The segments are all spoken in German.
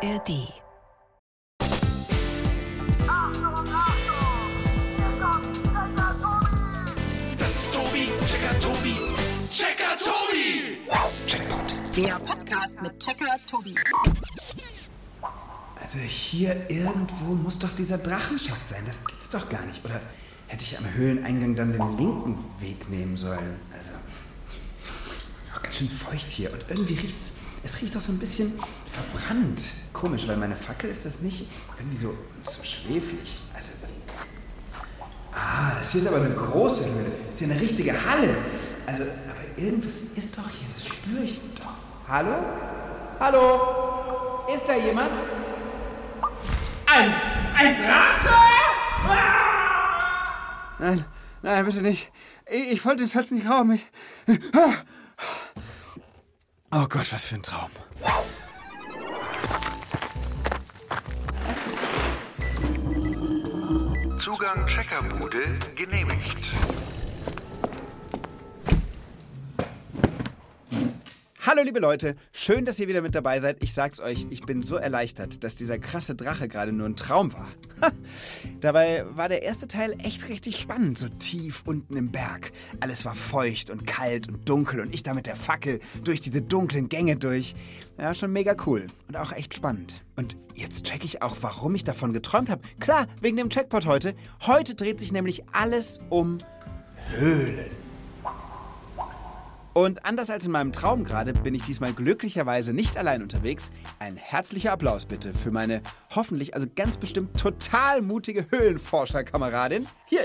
ARD. Das ist Tobi, Checker Tobi, Checker Tobi. Checkpoint. Der Podcast mit Checker Tobi. Also hier irgendwo muss doch dieser Drachenschatz sein. Das gibt's doch gar nicht. Oder hätte ich am Höhleneingang dann den linken Weg nehmen sollen? Also doch ganz schön feucht hier und irgendwie riecht's. Es riecht doch so ein bisschen verbrannt. Komisch, weil meine Fackel ist das nicht irgendwie so, so schweflig. Also Ah, das hier ist aber eine große Höhle. Das ist ja eine richtige Halle. Also, aber irgendwas ist doch hier, das spüre ich doch. Hallo? Hallo? Ist da jemand? Ein, ein Drache? Ah! Nein, nein, bitte nicht. Ich, ich wollte den Schatz nicht rauben. Ich, oh Gott, was für ein Traum. Zugang Checkerbude genehmigt. Hallo liebe Leute, schön, dass ihr wieder mit dabei seid. Ich sag's euch, ich bin so erleichtert, dass dieser krasse Drache gerade nur ein Traum war. Dabei war der erste Teil echt richtig spannend, so tief unten im Berg. Alles war feucht und kalt und dunkel und ich da mit der Fackel durch diese dunklen Gänge durch. Ja, schon mega cool und auch echt spannend. Und jetzt check ich auch, warum ich davon geträumt habe. Klar, wegen dem Checkpot heute. Heute dreht sich nämlich alles um Höhlen. Und anders als in meinem Traum gerade bin ich diesmal glücklicherweise nicht allein unterwegs. Ein herzlicher Applaus bitte für meine hoffentlich, also ganz bestimmt total mutige Höhlenforscherkameradin. Hier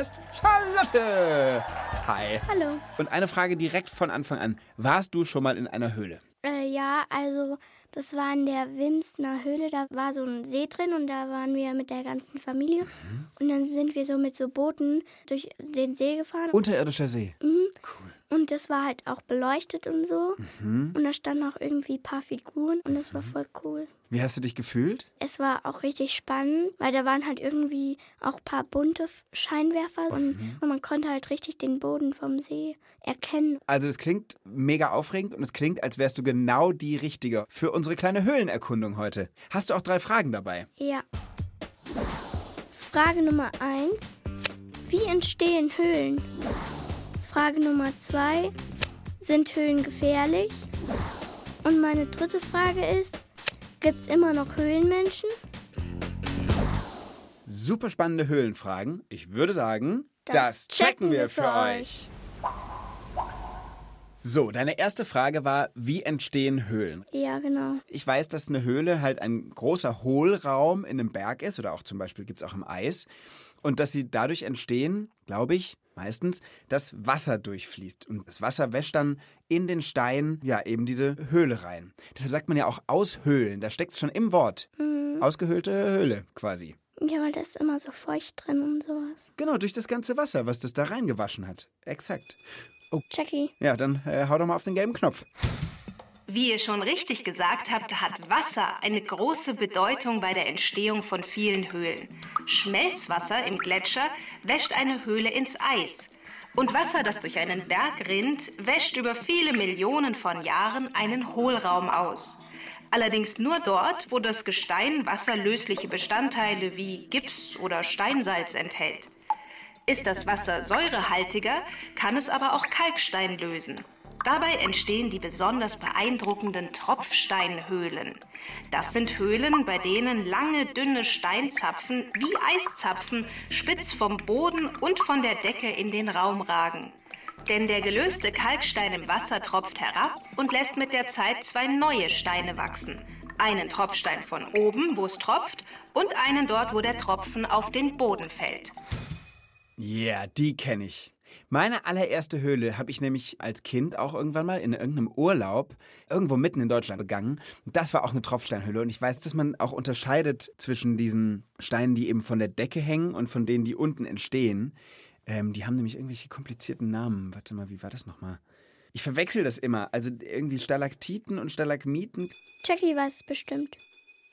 ist Charlotte. Hi. Hallo. Und eine Frage direkt von Anfang an. Warst du schon mal in einer Höhle? Äh, ja, also das war in der Wimsner Höhle. Da war so ein See drin und da waren wir mit der ganzen Familie. Mhm. Und dann sind wir so mit so Booten durch den See gefahren. Unterirdischer See. Cool. Und das war halt auch beleuchtet und so. Mhm. Und da standen auch irgendwie ein paar Figuren und das war voll cool. Wie hast du dich gefühlt? Es war auch richtig spannend, weil da waren halt irgendwie auch ein paar bunte Scheinwerfer und, Mhm. und man konnte halt richtig den Boden vom See erkennen. Also es klingt mega aufregend und es klingt, als wärst du genau die Richtige für unsere kleine Höhlenerkundung heute. Hast du auch drei Fragen dabei? Ja. Frage Nummer 1. Wie entstehen Höhlen? Frage Nummer 2. Sind Höhlen gefährlich? Und meine dritte Frage ist, gibt es immer noch Höhlenmenschen? Super spannende Höhlenfragen. Ich würde sagen, Das checken wir für euch. So, deine erste Frage war, wie entstehen Höhlen? Ja, genau. Ich weiß, dass eine Höhle halt ein großer Hohlraum in einem Berg ist oder auch zum Beispiel gibt es auch im Eis. Und dass sie dadurch entstehen, glaube ich, meistens, dass Wasser durchfließt. Und das Wasser wäscht dann in den Stein, ja, eben diese Höhle rein. Deshalb sagt man ja auch aushöhlen. Da steckt es schon im Wort. Ausgehöhlte Höhle quasi. Ja, weil da ist immer so feucht drin und sowas. Genau, durch das ganze Wasser, was das da reingewaschen hat. Exakt. Jackie, Ja, dann äh, hau doch mal auf den gelben Knopf. Wie ihr schon richtig gesagt habt, hat Wasser eine große Bedeutung bei der Entstehung von vielen Höhlen. Schmelzwasser im Gletscher wäscht eine Höhle ins Eis. Und Wasser, das durch einen Berg rinnt, wäscht über viele Millionen von Jahren einen Hohlraum aus. Allerdings nur dort, wo das Gestein wasserlösliche Bestandteile wie Gips oder Steinsalz enthält. Ist das Wasser säurehaltiger, kann es aber auch Kalkstein lösen. Dabei entstehen die besonders beeindruckenden Tropfsteinhöhlen. Das sind Höhlen, bei denen lange, dünne Steinzapfen wie Eiszapfen spitz vom Boden und von der Decke in den Raum ragen. Denn der gelöste Kalkstein im Wasser tropft herab und lässt mit der Zeit zwei neue Steine wachsen. Einen Tropfstein von oben, wo es tropft, und einen dort, wo der Tropfen auf den Boden fällt. Ja, yeah, die kenne ich. Meine allererste Höhle habe ich nämlich als Kind auch irgendwann mal in irgendeinem Urlaub irgendwo mitten in Deutschland begangen. Das war auch eine Tropfsteinhöhle und ich weiß, dass man auch unterscheidet zwischen diesen Steinen, die eben von der Decke hängen und von denen, die unten entstehen. Ähm, die haben nämlich irgendwelche komplizierten Namen. Warte mal, wie war das nochmal? Ich verwechsel das immer. Also irgendwie Stalaktiten und Stalagmiten. Jackie weiß es bestimmt.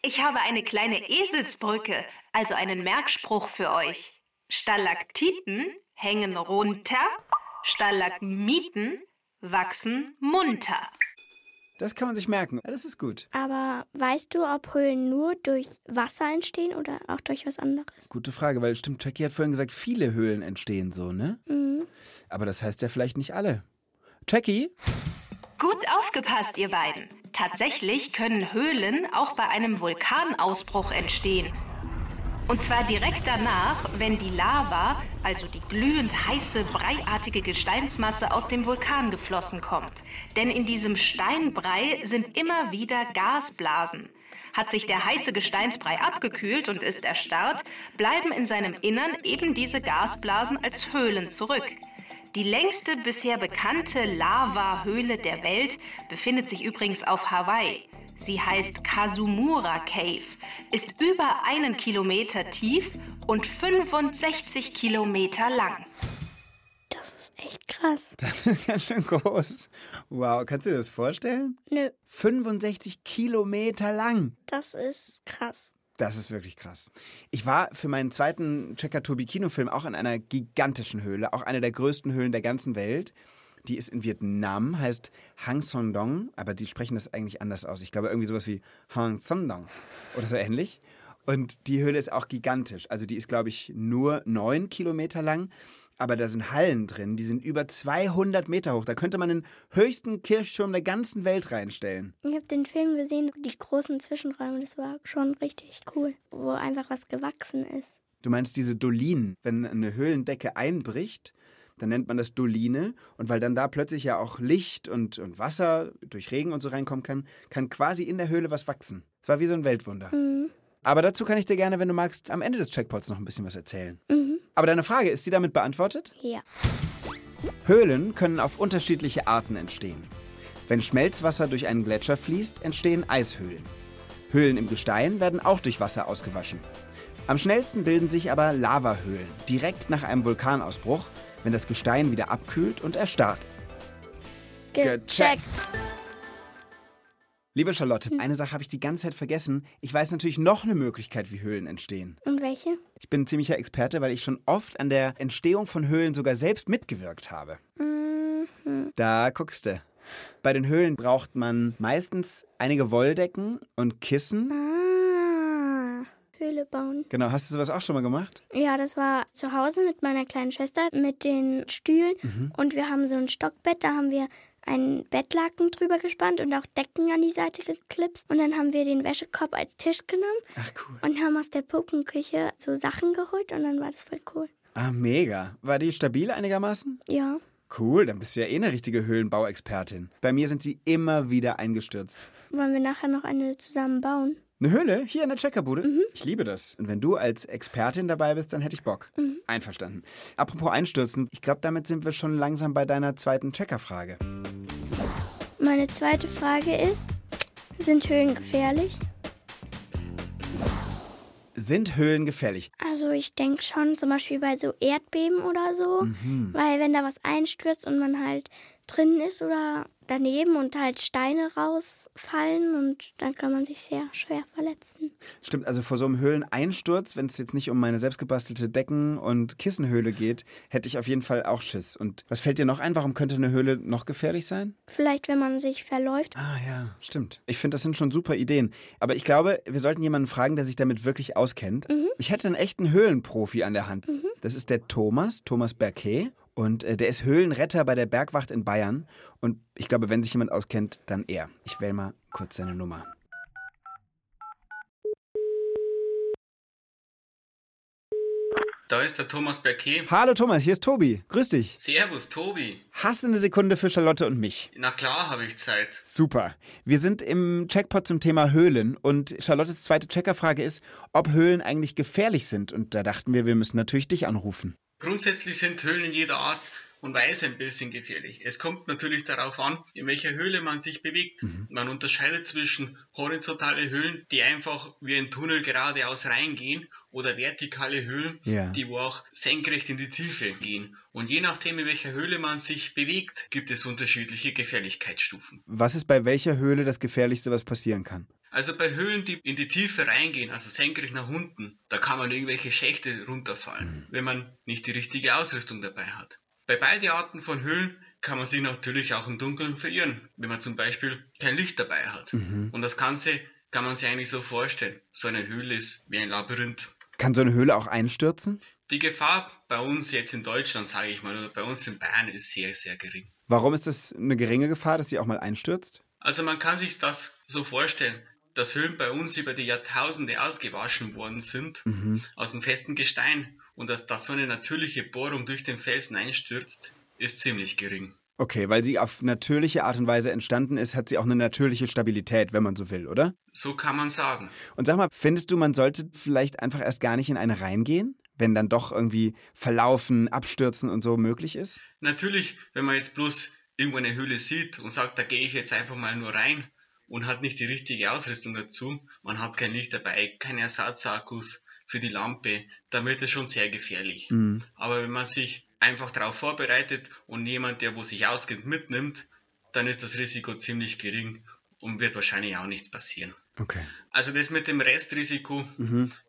Ich habe eine kleine Eselsbrücke, also einen Merkspruch für euch. Stalaktiten hängen runter, Stalagmiten wachsen munter. Das kann man sich merken. Ja, das ist gut. Aber weißt du, ob Höhlen nur durch Wasser entstehen oder auch durch was anderes? Gute Frage, weil stimmt, Jackie hat vorhin gesagt, viele Höhlen entstehen so, ne? Mhm. Aber das heißt ja vielleicht nicht alle. Jackie? Gut aufgepasst, ihr beiden. Tatsächlich können Höhlen auch bei einem Vulkanausbruch entstehen. Und zwar direkt danach, wenn die Lava, also die glühend heiße, breiartige Gesteinsmasse aus dem Vulkan geflossen kommt. Denn in diesem Steinbrei sind immer wieder Gasblasen. Hat sich der heiße Gesteinsbrei abgekühlt und ist erstarrt, bleiben in seinem Innern eben diese Gasblasen als Höhlen zurück. Die längste bisher bekannte Lava-Höhle der Welt befindet sich übrigens auf Hawaii. Sie heißt Kasumura Cave, ist über einen Kilometer tief und 65 Kilometer lang. Das ist echt krass. Das ist ganz schön groß. Wow, kannst du dir das vorstellen? Nö, 65 Kilometer lang. das ist krass. Das ist wirklich krass. Ich war für meinen zweiten Checker Tobi Kinofilm auch in einer gigantischen Höhle, auch eine der größten Höhlen der ganzen Welt. Die ist in Vietnam, heißt Hang Son Dong, aber die sprechen das eigentlich anders aus. Ich glaube irgendwie sowas wie Hang Son Dong oder so ähnlich. Und die Höhle ist auch gigantisch. Also die ist, glaube ich, nur neun Kilometer lang. Aber da sind Hallen drin, die sind über 200 Meter hoch. Da könnte man den höchsten Kirchturm der ganzen Welt reinstellen. Ich habe den Film gesehen, die großen Zwischenräume, das war schon richtig cool, wo einfach was gewachsen ist. Du meinst diese Dolinen, wenn eine Höhlendecke einbricht, dann nennt man das Doline. Und weil dann da plötzlich ja auch Licht und, und Wasser durch Regen und so reinkommen kann, kann quasi in der Höhle was wachsen. Es war wie so ein Weltwunder. Aber dazu kann ich dir gerne, wenn du magst, am Ende des Checkpots noch ein bisschen was erzählen. Aber deine Frage, ist die damit beantwortet? Ja. Höhlen können auf unterschiedliche Arten entstehen. Wenn Schmelzwasser durch einen Gletscher fließt, entstehen Eishöhlen. Höhlen im Gestein werden auch durch Wasser ausgewaschen. Am schnellsten bilden sich aber Lavahöhlen, direkt nach einem Vulkanausbruch, wenn das Gestein wieder abkühlt und erstarrt. Gecheckt. Liebe Charlotte, eine Sache habe ich die ganze Zeit vergessen. Ich weiß natürlich noch eine Möglichkeit, wie Höhlen entstehen. Und welche? Ich bin ein ziemlicher Experte, weil ich schon oft an der Entstehung von Höhlen sogar selbst mitgewirkt habe. Da guckst du. Bei den Höhlen braucht man meistens einige Wolldecken und Kissen. Ah, Höhle bauen. Genau, hast du sowas auch schon mal gemacht? Ja, das war zu Hause mit meiner kleinen Schwester mit den Stühlen und wir haben so ein Stockbett, da haben wir einen Bettlaken drüber gespannt und auch Decken an die Seite geklipst und dann haben wir den Wäschekorb als Tisch genommen Ach cool. und haben aus der Puppenküche so Sachen geholt und dann war das voll cool. Ah, mega. War die stabil einigermaßen? Ja. Cool, dann bist du ja eh eine richtige Höhlenbauexpertin. Bei mir sind sie immer wieder eingestürzt. Wollen wir nachher noch eine zusammen bauen? Eine Höhle hier in der Checkerbude? Ich liebe das. Und wenn du als Expertin dabei bist, dann hätte ich Bock. Einverstanden. Apropos einstürzen, ich glaube, damit sind wir schon langsam bei deiner zweiten Checkerfrage. Meine zweite Frage ist, sind Höhlen gefährlich? Sind Höhlen gefährlich? Also ich denke schon, zum Beispiel bei so Erdbeben oder so, weil wenn da was einstürzt und man halt drin ist oder daneben und halt Steine rausfallen und dann kann man sich sehr schwer verletzen. Stimmt, also vor so einem Höhleneinsturz, wenn es jetzt nicht um meine selbstgebastelte Decken- und Kissenhöhle geht, hätte ich auf jeden Fall auch Schiss. Und was fällt dir noch ein? Warum könnte eine Höhle noch gefährlich sein? Vielleicht, wenn man sich verläuft. Ah ja, stimmt. Ich finde, das sind schon super Ideen. Aber ich glaube, wir sollten jemanden fragen, der sich damit wirklich auskennt. Ich hätte einen echten Höhlenprofi an der Hand. Das ist der Thomas, Thomas Berquet. Und äh, der ist Höhlenretter bei der Bergwacht in Bayern. Und ich glaube, wenn sich jemand auskennt, dann er. Ich wähle mal kurz seine Nummer. Da ist der Thomas Berquet. Hallo Thomas, hier ist Tobi. Grüß dich. Servus, Tobi. Hast du eine Sekunde für Charlotte und mich? Na klar, habe ich Zeit. Super. Wir sind im Checkpot zum Thema Höhlen und Charlottes zweite Checkerfrage ist, ob Höhlen eigentlich gefährlich sind. Und da dachten wir, wir müssen natürlich dich anrufen. Grundsätzlich sind Höhlen jeder Art und Weise ein bisschen gefährlich. Es kommt natürlich darauf an, in welcher Höhle man sich bewegt. Man unterscheidet zwischen horizontale Höhlen, die einfach wie ein Tunnel geradeaus reingehen, oder vertikale Höhlen, Ja. die wo auch senkrecht in die Tiefe gehen. Und je nachdem, in welcher Höhle man sich bewegt, gibt es unterschiedliche Gefährlichkeitsstufen. Was ist bei welcher Höhle das Gefährlichste, was passieren kann? Also bei Höhlen, die in die Tiefe reingehen, also senkrecht nach unten, da kann man irgendwelche Schächte runterfallen, wenn man nicht die richtige Ausrüstung dabei hat. Bei beiden Arten von Höhlen kann man sich natürlich auch im Dunkeln verirren, wenn man zum Beispiel kein Licht dabei hat. Und das Ganze kann man sich eigentlich so vorstellen. So eine Höhle ist wie ein Labyrinth. Kann so eine Höhle auch einstürzen? Die Gefahr bei uns jetzt in Deutschland, sage ich mal, oder bei uns in Bayern ist sehr, sehr gering. Warum ist das eine geringe Gefahr, dass sie auch mal einstürzt? Also man kann sich das so vorstellen, dass Höhlen bei uns über die Jahrtausende ausgewaschen worden sind aus dem festen Gestein und dass da so eine natürliche Bohrung durch den Felsen einstürzt, ist ziemlich gering. Okay, weil sie auf natürliche Art und Weise entstanden ist, hat sie auch eine natürliche Stabilität, wenn man so will, oder? So kann man sagen. Und sag mal, findest du, man sollte vielleicht einfach erst gar nicht in eine reingehen? Wenn dann doch irgendwie Verlaufen, Abstürzen und so möglich ist? Natürlich, wenn man jetzt bloß irgendwo eine Höhle sieht und sagt, da gehe ich jetzt einfach mal nur rein und hat nicht die richtige Ausrüstung dazu, man hat kein Licht dabei, keine Ersatzakkus für die Lampe, dann wird es schon sehr gefährlich. Aber wenn man sich einfach darauf vorbereitet und jemand, der wo sich auskennt, mitnimmt, dann ist das Risiko ziemlich gering und wird wahrscheinlich auch nichts passieren. Okay. Also das mit dem Restrisiko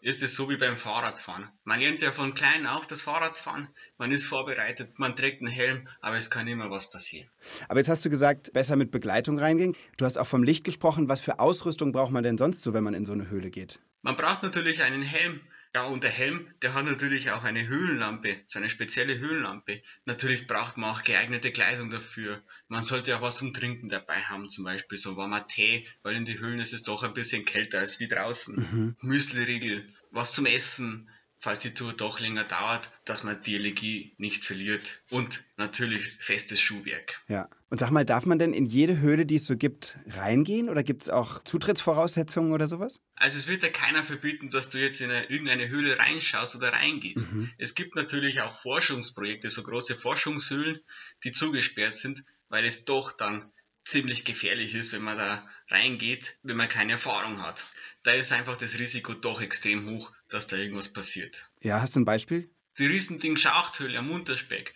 ist es so wie beim Fahrradfahren. Man lernt ja von klein auf das Fahrradfahren, man ist vorbereitet, man trägt einen Helm, aber es kann immer was passieren. Aber jetzt hast du gesagt, besser mit Begleitung reingehen. Du hast auch vom Licht gesprochen. Was für Ausrüstung braucht man denn sonst so, wenn man in so eine Höhle geht? Man braucht natürlich einen Helm. Ja, und der Helm, der hat natürlich auch eine Höhenlampe, so eine spezielle Höhenlampe. Natürlich braucht man auch geeignete Kleidung dafür. Man sollte auch was zum Trinken dabei haben, zum Beispiel so warmer Tee, weil in den Höhlen ist es doch ein bisschen kälter als wie draußen. Müsliriegel, was zum Essen, falls die Tour doch länger dauert, dass man die Allergie nicht verliert. Und natürlich festes Schuhwerk. Ja. Und sag mal, darf man denn in jede Höhle, die es so gibt, reingehen? Oder gibt es auch Zutrittsvoraussetzungen oder sowas? Also es wird ja keiner verbieten, dass du jetzt in eine, irgendeine Höhle reinschaust oder reingehst. Es gibt natürlich auch Forschungsprojekte, so große Forschungshöhlen, die zugesperrt sind, weil es doch dann ziemlich gefährlich ist, wenn man da reingeht, wenn man keine Erfahrung hat. Da ist einfach das Risiko doch extrem hoch, dass da irgendwas passiert. Ja, hast du ein Beispiel? Die Riesending Schachthöhle am Unterspeck,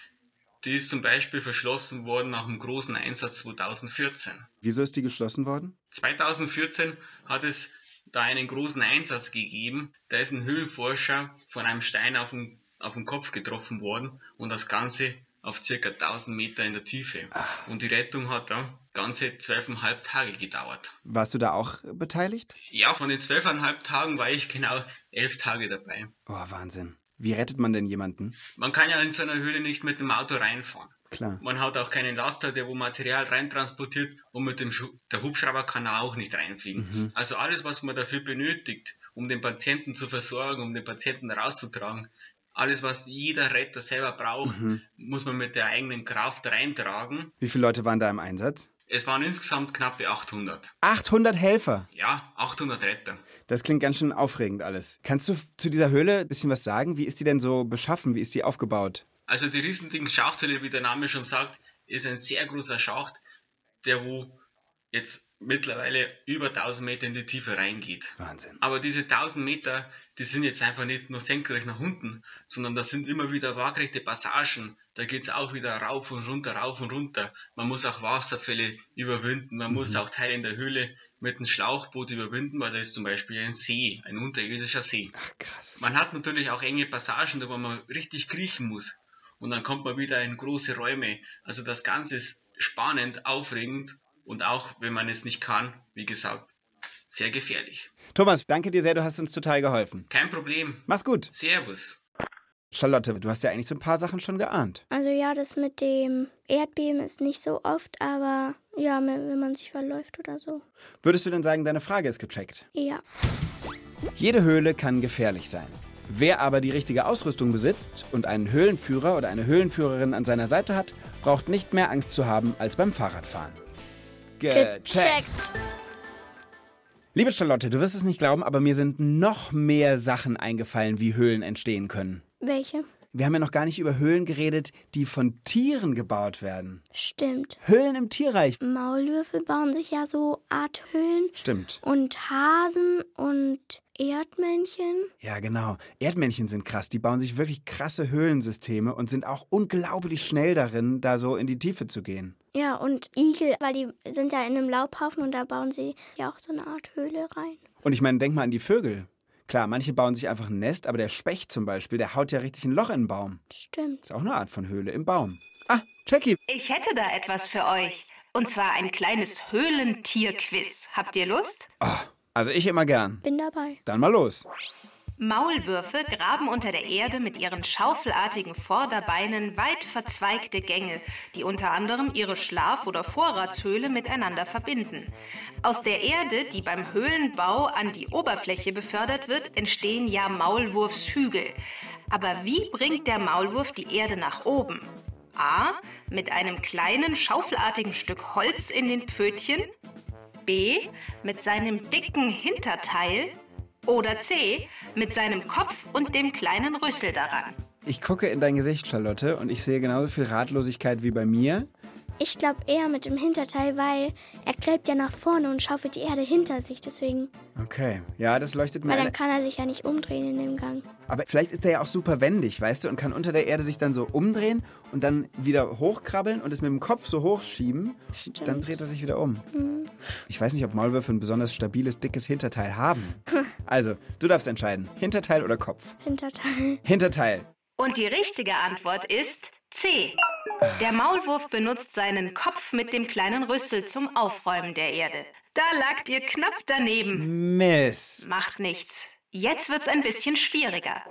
die ist zum Beispiel verschlossen worden nach einem großen Einsatz 2014. Wieso ist die geschlossen worden? 2014 hat es da einen großen Einsatz gegeben. Da ist ein Höhlenforscher von einem Stein auf den, auf den Kopf getroffen worden und das Ganze auf circa 1000 Meter in der Tiefe. Und die Rettung hat dann ganze zwölfeinhalb Tage gedauert. Warst du da auch beteiligt? Ja, von den zwölfeinhalb Tagen war ich genau elf Tage dabei. Oh, Wahnsinn. Wie rettet man denn jemanden? Man kann ja in so einer Höhle nicht mit dem Auto reinfahren. Klar. Man hat auch keinen Laster, der wo Material reintransportiert und mit dem Schu der Hubschrauber kann er auch nicht reinfliegen. Also alles, was man dafür benötigt, um den Patienten zu versorgen, um den Patienten rauszutragen, alles, was jeder Retter selber braucht, muss man mit der eigenen Kraft reintragen. Wie viele Leute waren da im Einsatz? Es waren insgesamt knappe 800. 800 Helfer. Ja, 800 Retter. Das klingt ganz schön aufregend alles. Kannst du zu dieser Höhle ein bisschen was sagen? Wie ist die denn so beschaffen? Wie ist die aufgebaut? Also die Riesending Schachthöhle, wie der Name schon sagt, ist ein sehr großer Schacht, der wo jetzt mittlerweile über 1000 Meter in die Tiefe reingeht. Wahnsinn. Aber diese 1000 Meter, die sind jetzt einfach nicht nur senkrecht nach unten, sondern das sind immer wieder waagrechte Passagen. Da geht's auch wieder rauf und runter, rauf und runter. Man muss auch Wasserfälle überwinden. Man muss auch Teile in der Höhle mit einem Schlauchboot überwinden, weil da ist zum Beispiel ein See, ein unterirdischer See. Ach, krass. Man hat natürlich auch enge Passagen, da wo man richtig kriechen muss. Und dann kommt man wieder in große Räume. Also das Ganze ist spannend, aufregend und auch, wenn man es nicht kann, wie gesagt, sehr gefährlich. Thomas, danke dir sehr, du hast uns total geholfen. Kein Problem. Mach's gut. Servus. Charlotte, du hast ja eigentlich so ein paar Sachen schon geahnt. Also ja, das mit dem Erdbeben ist nicht so oft, aber ja, wenn man sich verläuft oder so. Würdest du denn sagen, deine Frage ist gecheckt? Ja. Jede Höhle kann gefährlich sein. Wer aber die richtige Ausrüstung besitzt und einen Höhlenführer oder eine Höhlenführerin an seiner Seite hat, braucht nicht mehr Angst zu haben als beim Fahrradfahren. Liebe Charlotte, du wirst es nicht glauben, aber mir sind noch mehr Sachen eingefallen, wie Höhlen entstehen können. Welche? Wir haben ja noch gar nicht über Höhlen geredet, die von Tieren gebaut werden. Stimmt. Höhlen im Tierreich. Maulwürfe bauen sich ja so Art Höhlen. Stimmt. Und Hasen und Erdmännchen. Ja, genau. Erdmännchen sind krass. Die bauen sich wirklich krasse Höhlensysteme und sind auch unglaublich schnell darin, da so in die Tiefe zu gehen. Ja, und Igel, weil die sind ja in einem Laubhaufen und da bauen sie ja auch so eine Art Höhle rein. Und ich meine, denk mal an die Vögel. Klar, manche bauen sich einfach ein Nest, aber der Specht zum Beispiel, der haut ja richtig ein Loch in den Baum. Stimmt. Ist auch eine Art von Höhle im Baum. Ah, Jackie, Ich hätte da etwas für euch. Und zwar ein kleines Höhlentierquiz. Habt ihr Lust? also ich immer gern. Bin dabei. Dann mal los. Maulwürfe graben unter der Erde mit ihren schaufelartigen Vorderbeinen weit verzweigte Gänge, die unter anderem ihre Schlaf- oder Vorratshöhle miteinander verbinden. Aus der Erde, die beim Höhlenbau an die Oberfläche befördert wird, entstehen ja Maulwurfshügel. Aber wie bringt der Maulwurf die Erde nach oben? A. Mit einem kleinen schaufelartigen Stück Holz in den Pfötchen. B. Mit seinem dicken Hinterteil. Oder C. Mit seinem Kopf und dem kleinen Rüssel daran. Ich gucke in dein Gesicht, Charlotte, und ich sehe genauso viel Ratlosigkeit wie bei mir. Ich glaube eher mit dem Hinterteil, weil er gräbt ja nach vorne und schaufelt die Erde hinter sich. Deswegen, Okay, ja, das leuchtet mir weil dann kann er sich ja nicht umdrehen in dem Gang. Aber vielleicht ist er ja auch super wendig, weißt du, und kann unter der Erde sich dann so umdrehen und dann wieder hochkrabbeln und es mit dem Kopf so hochschieben. Dann dreht er sich wieder um. Ich weiß nicht, ob Maulwürfe ein besonders stabiles, dickes Hinterteil haben. Also, du darfst entscheiden. Hinterteil oder Kopf? Hinterteil. Hinterteil. Und die richtige Antwort ist C. Der Maulwurf benutzt seinen Kopf mit dem kleinen Rüssel zum Aufräumen der Erde. Da lagt ihr knapp daneben. Mist. Macht nichts. Jetzt wird's ein bisschen schwieriger.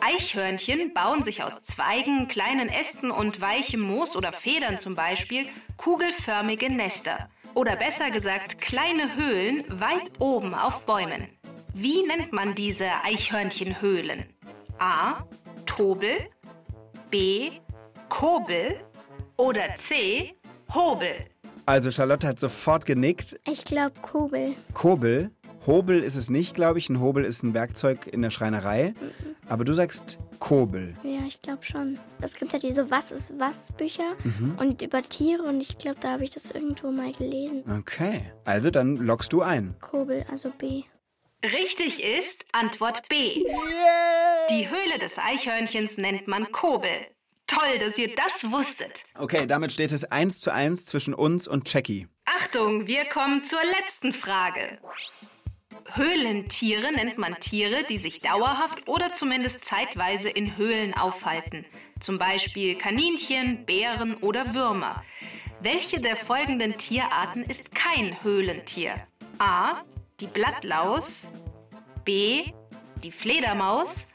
Eichhörnchen bauen sich aus Zweigen, kleinen Ästen und weichem Moos oder Federn zum Beispiel kugelförmige Nester. Oder besser gesagt kleine Höhlen weit oben auf Bäumen. Wie nennt man diese Eichhörnchenhöhlen? A. Tobel, B. Kobel oder C. Hobel. Also, Charlotte hat sofort genickt. Ich glaube Kugel. Kobel. Hobel ist es nicht, glaube ich. Ein Hobel ist ein Werkzeug in der Schreinerei. Aber du sagst Kobel. Ja, ich glaube schon. Es gibt ja diese Was ist was Bücher und über Tiere und ich glaube, da habe ich das irgendwo mal gelesen. Okay. Also, dann lockst du ein. Kobel, also B. Richtig ist Antwort B. Die Höhle des Eichhörnchens nennt man Kobel. Toll, dass ihr das wusstet. Okay, damit steht es 1 zu 1 zwischen uns und Jackie. Achtung, wir kommen zur letzten Frage. Höhlentiere nennt man Tiere, die sich dauerhaft oder zumindest zeitweise in Höhlen aufhalten. Zum Beispiel Kaninchen, Bären oder Würmer. Welche der folgenden Tierarten ist kein Höhlentier? A. Die Blattlaus. B. Die Fledermaus.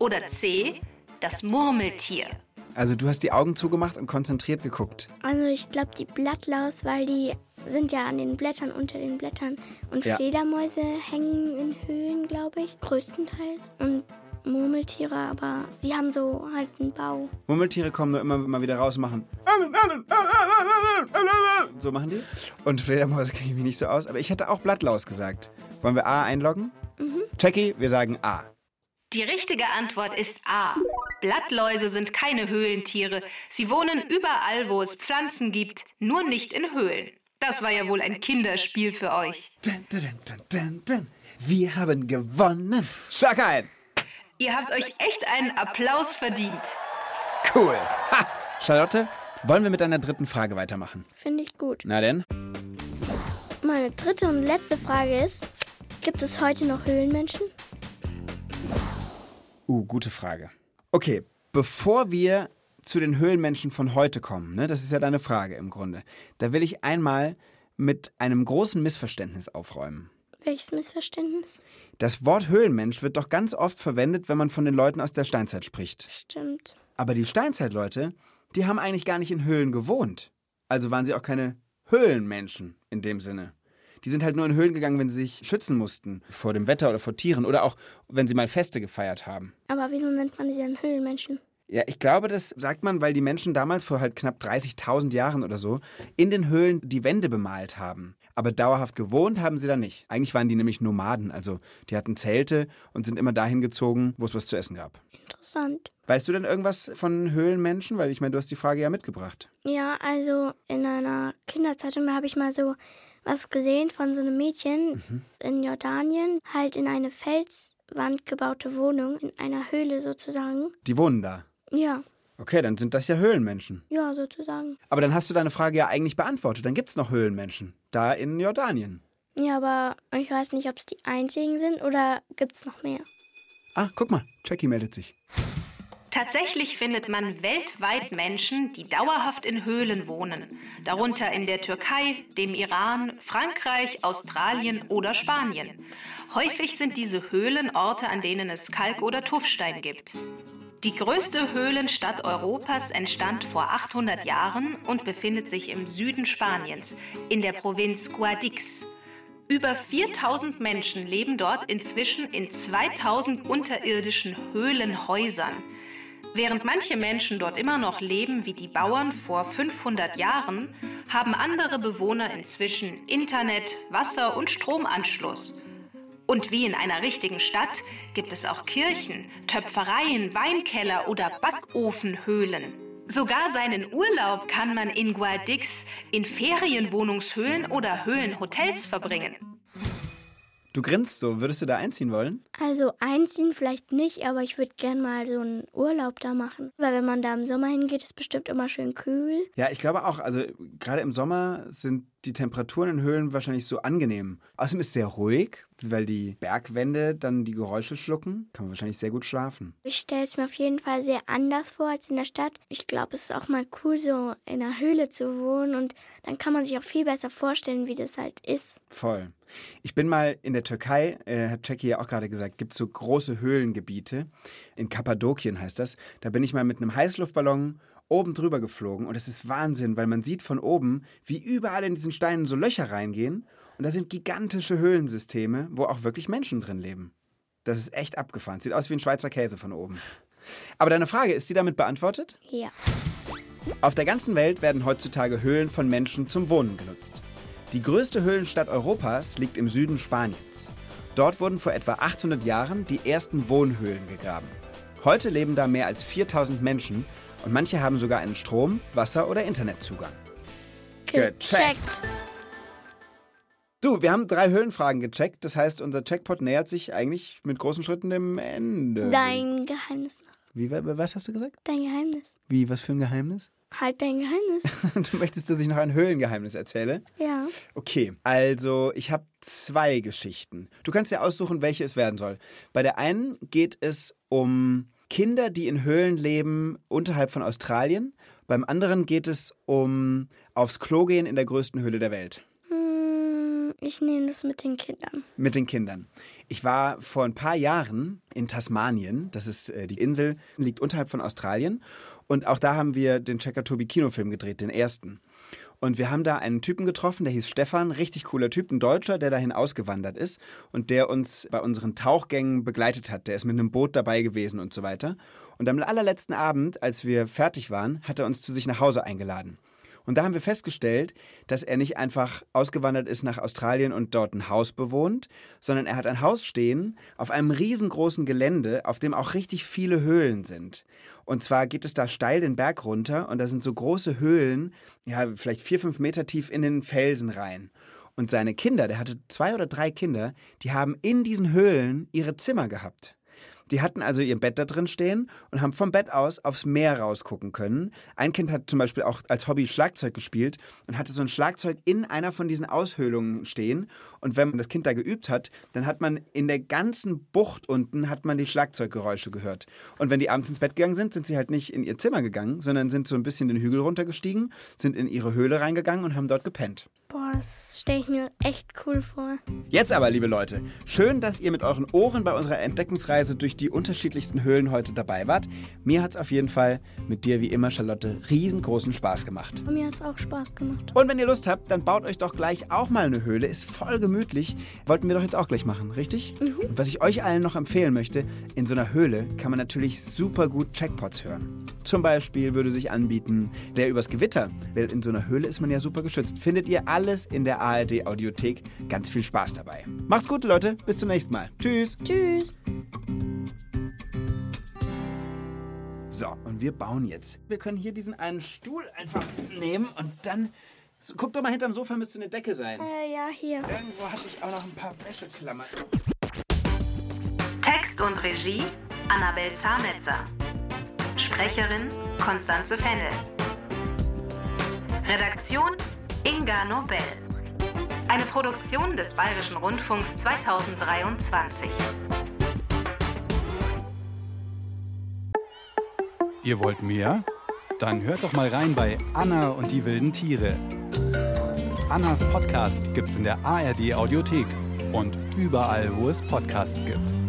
Oder C. Das Murmeltier. Also, du hast die Augen zugemacht und konzentriert geguckt. Also ich glaube die Blattlaus, weil die sind ja an den Blättern, unter den Blättern. Und Ja. Fledermäuse hängen in Höhlen, glaube ich, größtenteils. Und Murmeltiere, aber die haben so halt einen Bau. Murmeltiere kommen nur immer mal wieder raus und machen. So machen die. Und Fledermäuse kenne ich mich nicht so aus. Aber ich hätte auch Blattlaus gesagt. Wollen wir A einloggen? Jackie, wir sagen A. Die richtige Antwort ist A. Blattläuse sind keine Höhlentiere. Sie wohnen überall, wo es Pflanzen gibt, nur nicht in Höhlen. Das war ja wohl ein Kinderspiel für euch. Dun, dun, dun, dun, dun. Wir haben gewonnen. Schlag ein. Ihr habt euch echt einen Applaus verdient. Cool. Ha. Charlotte, wollen wir mit deiner dritten Frage weitermachen? Finde ich gut. Na denn? Meine dritte und letzte Frage ist, gibt es heute noch Höhlenmenschen? Uh, gute Frage. Okay, bevor wir zu den Höhlenmenschen von heute kommen, ne, das ist ja deine Frage im Grunde, da will ich einmal mit einem großen Missverständnis aufräumen. Welches Missverständnis? Das Wort Höhlenmensch wird doch ganz oft verwendet, wenn man von den Leuten aus der Steinzeit spricht. Stimmt. Aber die Steinzeitleute, die haben eigentlich gar nicht in Höhlen gewohnt. Also waren sie auch keine Höhlenmenschen in dem Sinne. Die sind halt nur in Höhlen gegangen, wenn sie sich schützen mussten vor dem Wetter oder vor Tieren oder auch wenn sie mal Feste gefeiert haben. Aber wieso nennt man sie dann Höhlenmenschen? Ja, ich glaube, das sagt man, weil die Menschen damals vor halt knapp 30.000 Jahren oder so in den Höhlen die Wände bemalt haben. Aber dauerhaft gewohnt haben sie da nicht. Eigentlich waren die nämlich Nomaden, also die hatten Zelte und sind immer dahin gezogen, wo es was zu essen gab. Interessant. Weißt du denn irgendwas von Höhlenmenschen? Weil ich meine, du hast die Frage ja mitgebracht. Ja, also in einer Kinderzeitung habe ich mal so was gesehen von so einem Mädchen in Jordanien, halt in eine Felswand gebaute Wohnung, in einer Höhle sozusagen. Die wohnen da. Ja, Okay, dann sind das ja Höhlenmenschen. ja, sozusagen. Aber dann hast du deine Frage ja eigentlich beantwortet. Dann gibt's noch Höhlenmenschen. Da in Jordanien. Ja, aber ich weiß nicht, ob es die einzigen sind oder gibt es noch mehr. Ah, guck mal, Jackie meldet sich. Tatsächlich findet man weltweit Menschen, die dauerhaft in Höhlen wohnen, darunter in der Türkei, dem Iran, Frankreich, Australien oder Spanien. Häufig sind diese Höhlen Orte, an denen es Kalk oder Tuffstein gibt. Die größte Höhlenstadt Europas entstand vor 800 Jahren und befindet sich im Süden Spaniens, in der Provinz Guadix. Über 4000 Menschen leben dort inzwischen in 2000 unterirdischen Höhlenhäusern. Während manche Menschen dort immer noch leben wie die Bauern vor 500 Jahren, haben andere Bewohner inzwischen Internet, Wasser und Stromanschluss. Und wie in einer richtigen Stadt gibt es auch Kirchen, Töpfereien, Weinkeller oder Backofenhöhlen. Sogar seinen Urlaub kann man in Guadix in Ferienwohnungshöhlen oder Höhlenhotels verbringen. Du grinst so. Würdest du da einziehen wollen? Also einziehen vielleicht nicht, aber ich würde gern mal so einen Urlaub da machen. Weil wenn man da im Sommer hingeht, ist bestimmt immer schön kühl. Ja, ich glaube auch. Also gerade im Sommer sind die Temperaturen in Höhlen wahrscheinlich so angenehm. Außerdem ist es sehr ruhig, weil die Bergwände dann die Geräusche schlucken. Kann man wahrscheinlich sehr gut schlafen. Ich stelle es mir auf jeden Fall sehr anders vor als in der Stadt. Ich glaube, es ist auch mal cool, so in einer Höhle zu wohnen und dann kann man sich auch viel besser vorstellen, wie das halt ist. Voll. Ich bin mal in der Türkei, äh, hat Jackie ja auch gerade gesagt, gibt es so große Höhlengebiete. In Kappadokien heißt das. Da bin ich mal mit einem Heißluftballon oben drüber geflogen und es ist Wahnsinn, weil man sieht von oben, wie überall in diesen Steinen so Löcher reingehen und da sind gigantische Höhlensysteme, wo auch wirklich Menschen drin leben. Das ist echt abgefahren. Sieht aus wie ein Schweizer Käse von oben. Aber deine Frage, ist sie damit beantwortet? Ja. Auf der ganzen Welt werden heutzutage Höhlen von Menschen zum Wohnen genutzt. Die größte Höhlenstadt Europas liegt im Süden Spaniens. Dort wurden vor etwa 800 Jahren die ersten Wohnhöhlen gegraben. Heute leben da mehr als 4000 Menschen und manche haben sogar einen Strom-, Wasser- oder Internetzugang. Gecheckt. Du, wir haben drei Höhlenfragen gecheckt. Das heißt, unser Checkpot nähert sich eigentlich mit großen Schritten dem Ende. Dein Geheimnis noch. Wie, wa- was hast du gesagt? Dein Geheimnis. Wie, was für ein Geheimnis? Halt dein Geheimnis. Du möchtest, dass ich noch ein Höhlengeheimnis erzähle? ja. Okay, also ich habe zwei Geschichten. Du kannst ja aussuchen, welche es werden soll. Bei der einen geht es um Kinder, die in Höhlen leben unterhalb von Australien. Beim anderen geht es um aufs Klo gehen in der größten Höhle der Welt. Ich nehme das mit den Kindern. Mit den Kindern. Ich war vor ein paar Jahren in Tasmanien. Das ist äh, die Insel, liegt unterhalb von Australien. Und auch da haben wir den Checker Tobi Kinofilm gedreht, den ersten. Und wir haben da einen Typen getroffen, der hieß Stefan, richtig cooler Typ, ein Deutscher, der dahin ausgewandert ist und der uns bei unseren Tauchgängen begleitet hat. Der ist mit einem Boot dabei gewesen und so weiter. Und am allerletzten Abend, als wir fertig waren, hat er uns zu sich nach Hause eingeladen. Und da haben wir festgestellt, dass er nicht einfach ausgewandert ist nach Australien und dort ein Haus bewohnt, sondern er hat ein Haus stehen auf einem riesengroßen Gelände, auf dem auch richtig viele Höhlen sind. Und zwar geht es da steil den Berg runter und da sind so große Höhlen, ja, vielleicht vier, fünf Meter tief in den Felsen rein. Und seine Kinder, der hatte zwei oder drei Kinder, die haben in diesen Höhlen ihre Zimmer gehabt. Die hatten also ihr Bett da drin stehen und haben vom Bett aus aufs Meer rausgucken können. Ein Kind hat zum Beispiel auch als Hobby Schlagzeug gespielt und hatte so ein Schlagzeug in einer von diesen Aushöhlungen stehen. Und wenn man das Kind da geübt hat, dann hat man in der ganzen Bucht unten hat man die Schlagzeuggeräusche gehört. Und wenn die abends ins Bett gegangen sind, sind sie halt nicht in ihr Zimmer gegangen, sondern sind so ein bisschen den Hügel runtergestiegen, sind in ihre Höhle reingegangen und haben dort gepennt. Boah, das stelle ich mir echt cool vor. Jetzt aber, liebe Leute, schön, dass ihr mit euren Ohren bei unserer Entdeckungsreise durch die unterschiedlichsten Höhlen heute dabei wart. Mir hat es auf jeden Fall mit dir wie immer, Charlotte, riesengroßen Spaß gemacht. Und mir hat es auch Spaß gemacht. Und wenn ihr Lust habt, dann baut euch doch gleich auch mal eine Höhle. Ist voll gemütlich. Wollten wir doch jetzt auch gleich machen, richtig? Und was ich euch allen noch empfehlen möchte, in so einer Höhle kann man natürlich super gut Checkpots hören. Zum Beispiel würde sich anbieten, der übers Gewitter, weil in so einer Höhle ist man ja super geschützt. Findet ihr alles in der ARD Audiothek. Ganz viel Spaß dabei. Macht's gut, Leute. Bis zum nächsten Mal. Tschüss. Tschüss. So, und wir bauen jetzt. Wir können hier diesen einen Stuhl einfach nehmen und dann. So, guck doch mal hinterm Sofa, müsste eine Decke sein. Äh, ja, hier. Irgendwo hatte ich auch noch ein paar Wäscheklammern. Text und Regie Annabel Zahnetzer. Sprecherin Konstanze Fennel. Redaktion Inga Nobel. Eine Produktion des Bayerischen Rundfunks 2023. Ihr wollt mehr? Dann hört doch mal rein bei Anna und die wilden Tiere. Annas Podcast gibt's in der ARD Audiothek und überall, wo es Podcasts gibt.